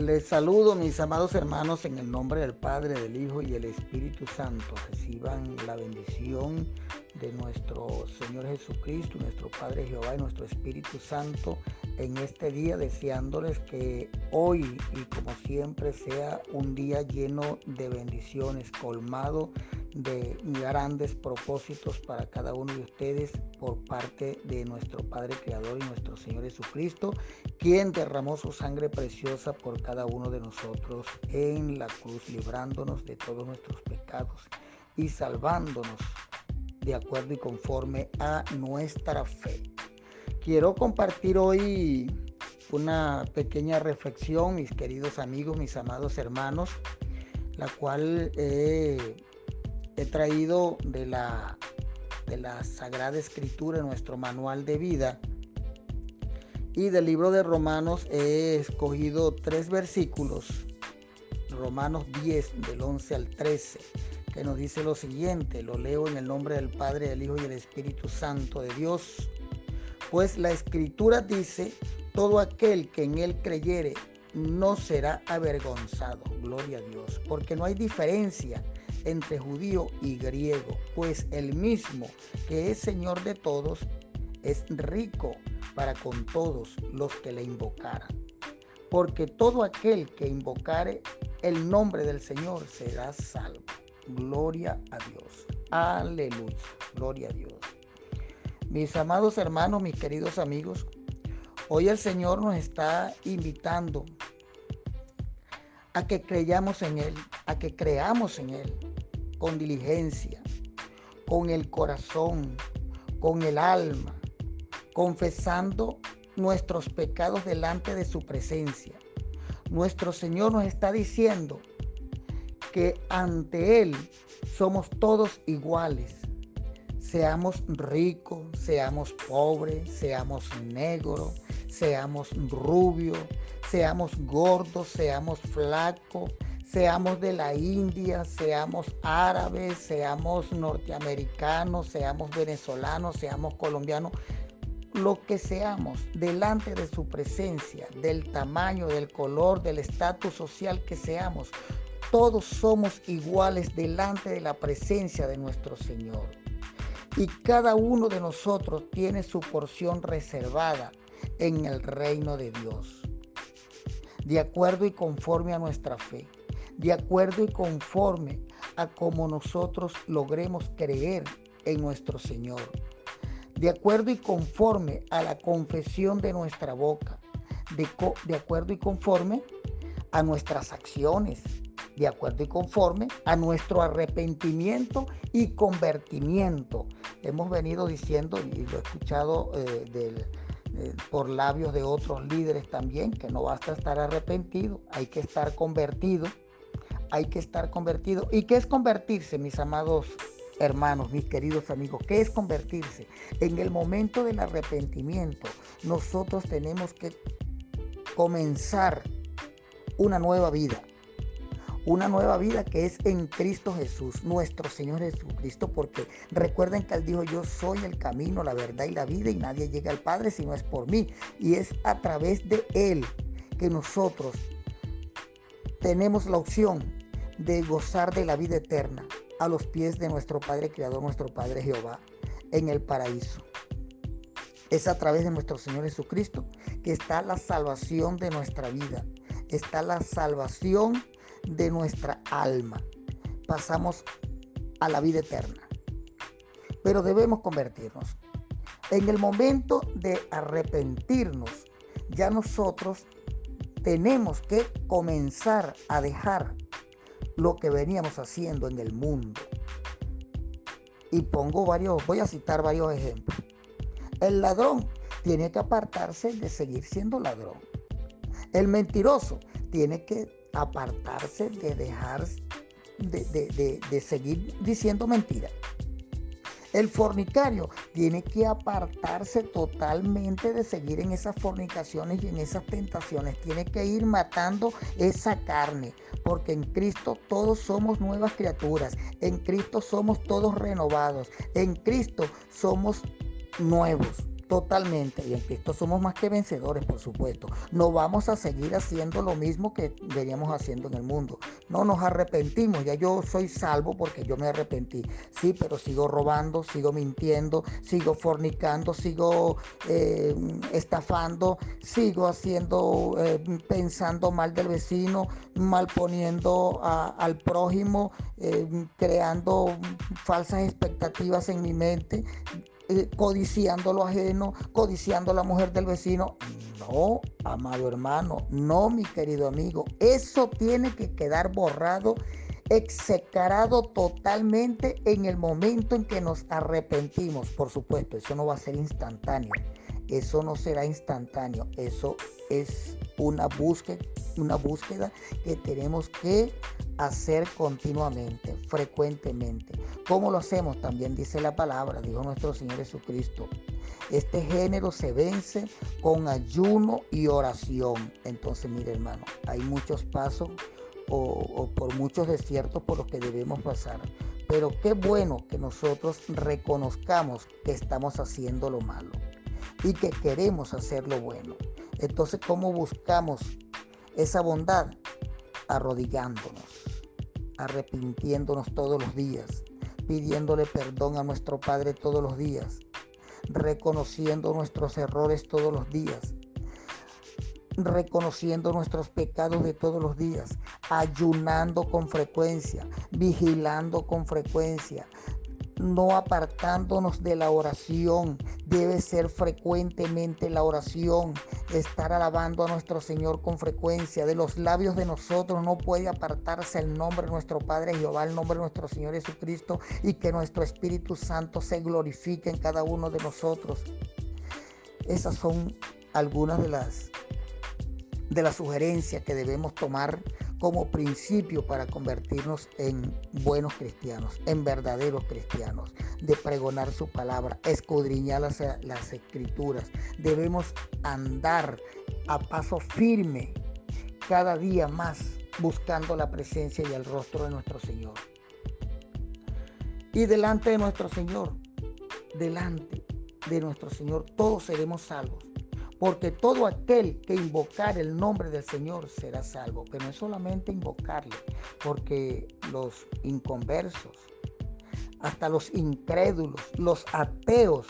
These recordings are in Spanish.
Les saludo mis amados hermanos en el nombre del Padre, del Hijo y del Espíritu Santo. Reciban la bendición de nuestro Señor Jesucristo, nuestro Padre Jehová y nuestro Espíritu Santo en este día, deseándoles que hoy y como siempre sea un día lleno de bendiciones, colmado grandes propósitos para cada uno de ustedes por parte de nuestro Padre Creador y nuestro Señor Jesucristo, quien derramó su sangre preciosa por cada uno de nosotros en la cruz, librándonos de todos nuestros pecados y salvándonos de acuerdo y conforme a nuestra fe. Quiero compartir hoy una pequeña reflexión, mis queridos amigos, mis amados hermanos, la cual he traído de la, de la Sagrada Escritura, nuestro manual de vida. Y del libro de Romanos he escogido tres versículos, Romanos 10, del 11 al 13 que nos dice lo siguiente, lo leo en el nombre del Padre, del Hijo y del Espíritu Santo de Dios. Pues la escritura dice, todo aquel que en él creyere no será avergonzado. Gloria a Dios. Porque no hay diferencia entre judío y griego, pues el mismo que es Señor de todos es rico para con todos los que le invocaran. Porque todo aquel que invocare el nombre del Señor será salvo. Gloria a Dios. Aleluya. Gloria a Dios. Mis amados hermanos, mis queridos amigos, hoy el Señor nos está invitando a que creyamos en Él, a que creamos en Él con diligencia, con el corazón, con el alma, confesando nuestros pecados delante de su presencia. Nuestro Señor nos está diciendo que ante Él somos todos iguales. Seamos ricos, seamos pobres, seamos negros, seamos rubios, seamos gordos, seamos flacos, seamos de la India, seamos árabes, seamos norteamericanos, seamos venezolanos, seamos colombianos, lo que seamos delante de su presencia, del tamaño, del color, del estatus social que seamos, todos somos iguales delante de la presencia de nuestro Señor. Y cada uno de nosotros tiene su porción reservada en el reino de Dios. De acuerdo y conforme a nuestra fe. De acuerdo y conforme a cómo nosotros logremos creer en nuestro Señor. De acuerdo y conforme a la confesión de nuestra boca. De, de acuerdo y conforme a nuestras acciones de acuerdo y conforme a nuestro arrepentimiento y convertimiento. Hemos venido diciendo, y lo he escuchado eh, eh, por labios de otros líderes también, que no basta estar arrepentido, hay que estar convertido, hay que estar convertido. ¿Y qué es convertirse, mis amados hermanos, mis queridos amigos? ¿Qué es convertirse? En el momento del arrepentimiento, nosotros tenemos que comenzar una nueva vida una nueva vida que es en Cristo Jesús, nuestro Señor Jesucristo, porque recuerden que Él dijo, yo soy el camino, la verdad y la vida y nadie llega al Padre si no es por mí. Y es a través de Él que nosotros tenemos la opción de gozar de la vida eterna a los pies de nuestro Padre Creador, nuestro Padre Jehová, en el paraíso. Es a través de nuestro Señor Jesucristo que está la salvación de nuestra vida. Está la salvación de nuestra alma. Pasamos a la vida eterna. Pero debemos convertirnos. En el momento de arrepentirnos, ya nosotros tenemos que comenzar a dejar lo que veníamos haciendo en el mundo. Y pongo varios, voy a citar varios ejemplos. El ladrón tiene que apartarse de seguir siendo ladrón. El mentiroso tiene que apartarse de dejar de, seguir diciendo mentiras. El fornicario tiene que apartarse totalmente de seguir en esas fornicaciones y en esas tentaciones. Tiene que ir matando esa carne, porque en Cristo todos somos nuevas criaturas. En Cristo somos todos renovados. En Cristo somos nuevos. Totalmente. Y en Cristo somos más que vencedores, por supuesto. No vamos a seguir haciendo lo mismo que veníamos haciendo en el mundo. No nos arrepentimos. Ya yo soy salvo porque yo me arrepentí. Sí, pero sigo robando, sigo mintiendo, sigo fornicando, sigo eh, estafando, sigo haciendo, eh, pensando mal del vecino, mal poniendo al prójimo, eh, creando falsas expectativas en mi mente eh, codiciando lo ajeno, codiciando la mujer del vecino. No, amado hermano, no, mi querido amigo. Eso tiene que quedar borrado, execrado totalmente en el momento en que nos arrepentimos. Por supuesto, eso no va a ser instantáneo. Eso no será instantáneo. Eso es una búsqueda, una búsqueda que tenemos que hacer continuamente, frecuentemente. ¿Cómo lo hacemos? También dice la palabra, dijo nuestro Señor Jesucristo. Este género se vence con ayuno y oración. Entonces, mire hermano, hay muchos pasos o, por muchos desiertos por los que debemos pasar. Pero qué bueno que nosotros reconozcamos que estamos haciendo lo malo y que queremos hacer lo bueno. Entonces, ¿cómo buscamos esa bondad? Arrodillándonos, arrepintiéndonos todos los días, pidiéndole perdón a nuestro Padre todos los días, reconociendo nuestros errores todos los días, reconociendo nuestros pecados de todos los días, ayunando con frecuencia, vigilando con frecuencia, no apartándonos de la oración. Debe ser frecuentemente la oración, estar alabando a nuestro Señor con frecuencia. De los labios de nosotros no puede apartarse el nombre de nuestro Padre Jehová, el nombre de nuestro Señor Jesucristo y que nuestro Espíritu Santo se glorifique en cada uno de nosotros. Esas son algunas de las de las sugerencias que debemos tomar como principio para convertirnos en buenos cristianos, en verdaderos cristianos, de pregonar su palabra, escudriñar las, las escrituras. Debemos andar a paso firme cada día más buscando la presencia y el rostro de nuestro Señor. Y delante de nuestro Señor, delante de nuestro Señor, todos seremos salvos porque todo aquel que invocar el nombre del Señor será salvo. Pero no es solamente invocarle, porque los inconversos, hasta los incrédulos, los ateos,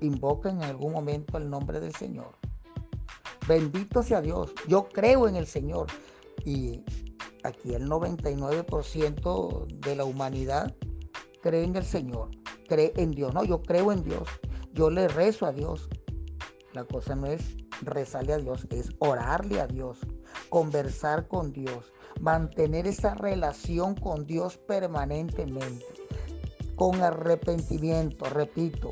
invocan en algún momento el nombre del Señor. Bendito sea Dios. Yo creo en el Señor. Y aquí el 99% de la humanidad cree en el Señor, cree en Dios. No, yo creo en Dios. Yo le rezo a Dios. La cosa no es rezarle a Dios, es orarle a Dios, conversar con Dios, mantener esa relación con Dios permanentemente, con arrepentimiento, repito,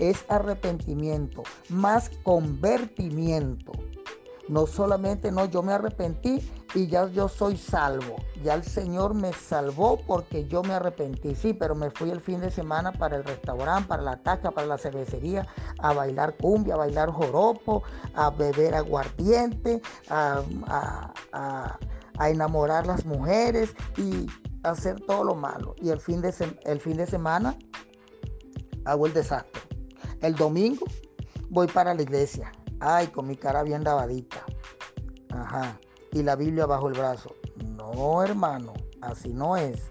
es arrepentimiento, más convertimiento. No solamente, no, yo me arrepentí y ya yo soy salvo. Ya el Señor me salvó porque yo me arrepentí. Sí, pero me fui el fin de semana para el restaurante, para la taca, para la cervecería, a bailar cumbia, a bailar joropo, a beber aguardiente, a, a, a, enamorar las mujeres y hacer todo lo malo. Y el fin de, el fin de semana hago el desastre. El domingo voy para la iglesia Ay, con mi cara bien lavadita. Ajá. Y la Biblia bajo el brazo. No, hermano, así no es.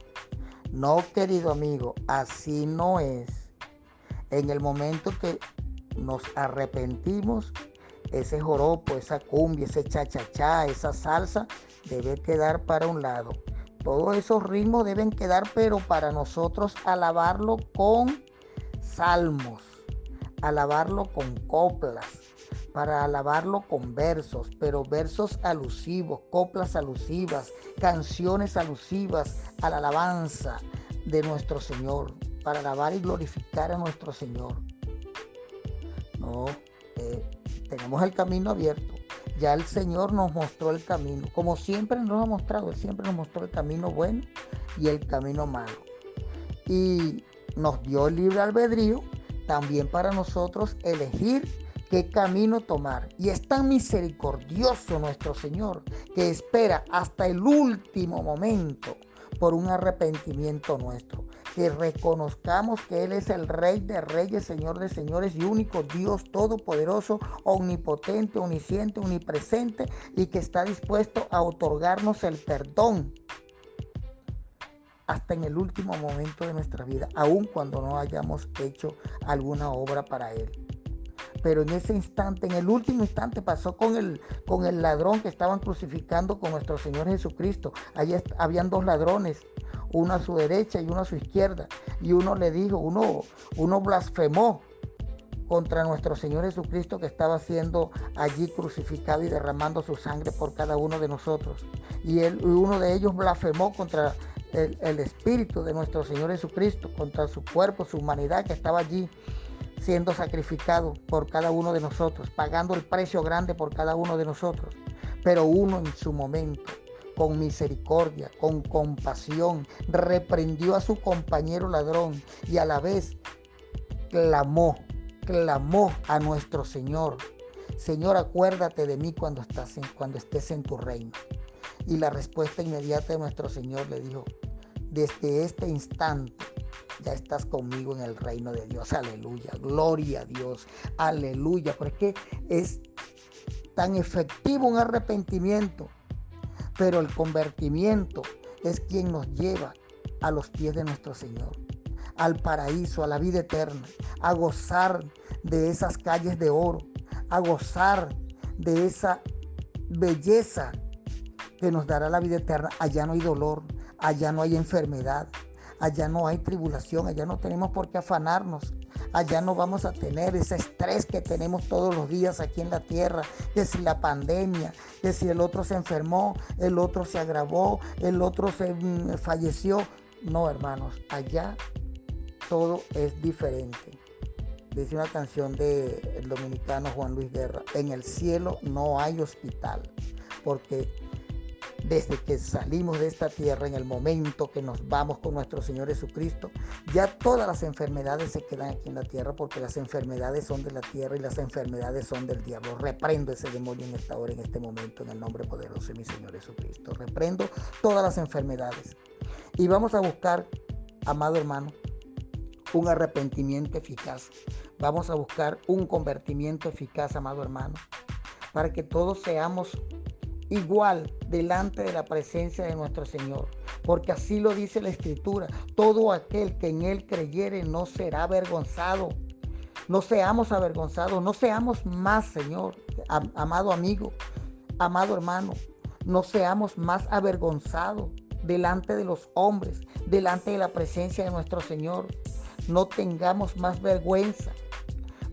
No, querido amigo, así no es. En el momento que nos arrepentimos, ese joropo, esa cumbia, ese cha-cha-cha, esa salsa, debe quedar para un lado. Todos esos ritmos deben quedar, pero para nosotros alabarlo con salmos, alabarlo con coplas, para alabarlo con versos, pero versos alusivos, coplas alusivas, canciones alusivas a la alabanza de nuestro Señor, para alabar y glorificar a nuestro Señor. No, eh, tenemos el camino abierto. Ya el Señor nos mostró el camino, como siempre nos ha mostrado, Él siempre nos mostró el camino bueno y el camino malo. Y nos dio el libre albedrío también para nosotros elegir qué camino tomar. Y es tan misericordioso nuestro Señor que espera hasta el último momento por un arrepentimiento nuestro. Que reconozcamos que Él es el Rey de Reyes, Señor de Señores y único Dios Todopoderoso, omnipotente, omnisciente, omnipresente y que está dispuesto a otorgarnos el perdón hasta en el último momento de nuestra vida, aun cuando no hayamos hecho alguna obra para Él. Pero en ese instante, en el último instante, pasó con el, con el ladrón que estaban crucificando con nuestro Señor Jesucristo. Allí habían dos ladrones, uno a su derecha y uno a su izquierda. Y uno le dijo, uno, uno blasfemó contra nuestro Señor Jesucristo que estaba siendo allí crucificado y derramando su sangre por cada uno de nosotros. Y él, uno de ellos blasfemó contra el, Espíritu de nuestro Señor Jesucristo, contra su cuerpo, su humanidad que estaba allí siendo sacrificado por cada uno de nosotros, pagando el precio grande por cada uno de nosotros. Pero uno en su momento, con misericordia, con compasión, reprendió a su compañero ladrón y a la vez clamó, clamó a nuestro Señor. Señor, acuérdate de mí cuando, estás cuando estés en tu reino. Y la respuesta inmediata de nuestro Señor le dijo, desde este instante ya estás conmigo en el reino de Dios. Aleluya, gloria a Dios, aleluya. Porque es tan efectivo un arrepentimiento, pero el convertimiento es quien nos lleva a los pies de nuestro Señor, al paraíso, a la vida eterna, a gozar de esas calles de oro, a gozar de esa belleza que nos dará la vida eterna. Allá no hay dolor, allá no hay enfermedad, allá no hay tribulación, allá no tenemos por qué afanarnos. Allá no vamos a tener ese estrés que tenemos todos los días aquí en la tierra, que si la pandemia, que si el otro se enfermó, el otro se agravó, el otro se mm, falleció. No, hermanos, allá todo es diferente. Dice una canción del dominicano Juan Luis Guerra, en el cielo no hay hospital, porque desde que salimos de esta tierra, en el momento que nos vamos con nuestro Señor Jesucristo, ya todas las enfermedades se quedan aquí en la tierra porque las enfermedades son de la tierra y las enfermedades son del diablo. Reprendo ese demonio en esta hora, en este momento, en el nombre poderoso de mi Señor Jesucristo. Reprendo todas las enfermedades. Y vamos a buscar, amado hermano, un arrepentimiento eficaz. Vamos a buscar un convertimiento eficaz, amado hermano, para que todos seamos igual delante de la presencia de nuestro Señor. Porque así lo dice la Escritura. Todo aquel que en Él creyere no será avergonzado. No seamos avergonzados, no seamos más, Señor, amado amigo, amado hermano, no seamos más avergonzados delante de los hombres, delante de la presencia de nuestro Señor. No tengamos más vergüenza,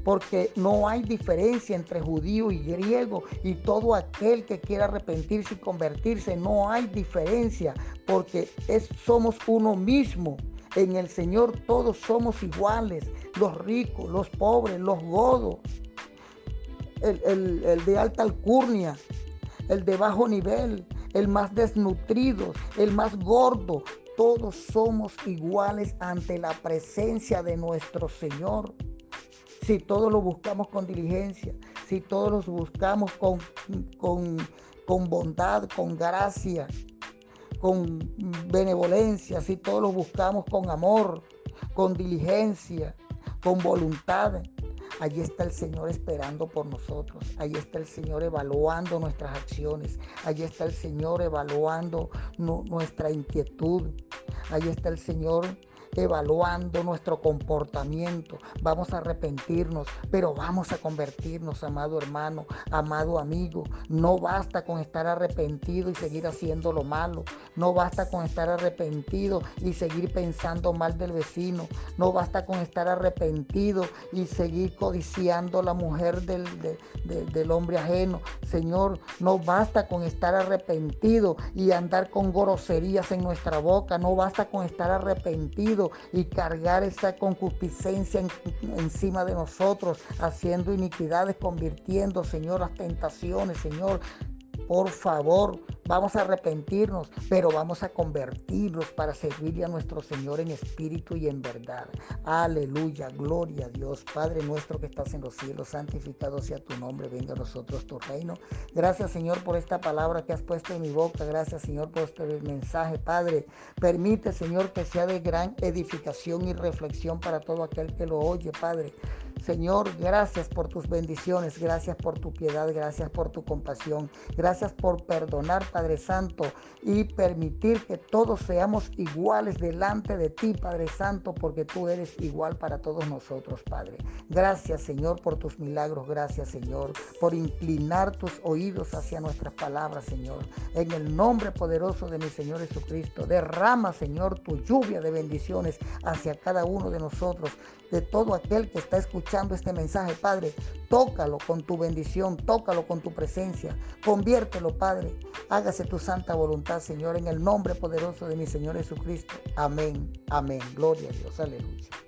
porque no hay diferencia entre judío y griego y todo aquel que quiera arrepentirse y convertirse, no hay diferencia, porque es, somos uno mismo. En el Señor todos somos iguales, los ricos, los pobres, los godos, el, el de alta alcurnia, el de bajo nivel, el más desnutrido, el más gordo, todos somos iguales ante la presencia de nuestro Señor si todos lo buscamos con diligencia, si todos los buscamos con, con, bondad, con gracia, con benevolencia, si todos lo buscamos con amor, con diligencia, con voluntad, Allí está el Señor esperando por nosotros. Allí está el Señor evaluando nuestras acciones. Allí está el Señor evaluando nuestra inquietud. Allí está el Señor evaluando nuestro comportamiento. Vamos a arrepentirnos, pero vamos a convertirnos, amado hermano, amado amigo. No basta con estar arrepentido y seguir haciendo lo malo. No basta con estar arrepentido y seguir pensando mal del vecino. No basta con estar arrepentido y seguir codiciando la mujer del, del hombre ajeno. Señor, no basta con estar arrepentido y andar con groserías en nuestra boca. No basta con estar arrepentido y cargar esa concupiscencia encima de nosotros, haciendo iniquidades, convirtiendo, Señor, las tentaciones, Señor. Por favor, vamos a arrepentirnos, pero vamos a convertirnos para servirle a nuestro Señor en espíritu y en verdad. Aleluya, gloria a Dios. Padre nuestro que estás en los cielos, santificado sea tu nombre, venga a nosotros tu reino. Gracias Señor por esta palabra que has puesto en mi boca. Gracias Señor por este mensaje, Padre. Permite Señor que sea de gran edificación y reflexión para todo aquel que lo oye, Padre. Señor, gracias por tus bendiciones, gracias por tu piedad, gracias por tu compasión, gracias por perdonar, Padre Santo, y permitir que todos seamos iguales delante de ti, Padre Santo, porque tú eres igual para todos nosotros, Padre. Gracias, Señor, por tus milagros, gracias, Señor, por inclinar tus oídos hacia nuestras palabras, Señor. En el nombre poderoso de mi Señor Jesucristo, derrama, Señor, tu lluvia de bendiciones hacia cada uno de nosotros, de todo aquel que está escuchando este mensaje, Padre, tócalo con tu bendición, tócalo con tu presencia, conviértelo, Padre. Hágase tu santa voluntad, Señor, en el nombre poderoso de mi Señor Jesucristo. Amén, amén. Gloria a Dios, aleluya.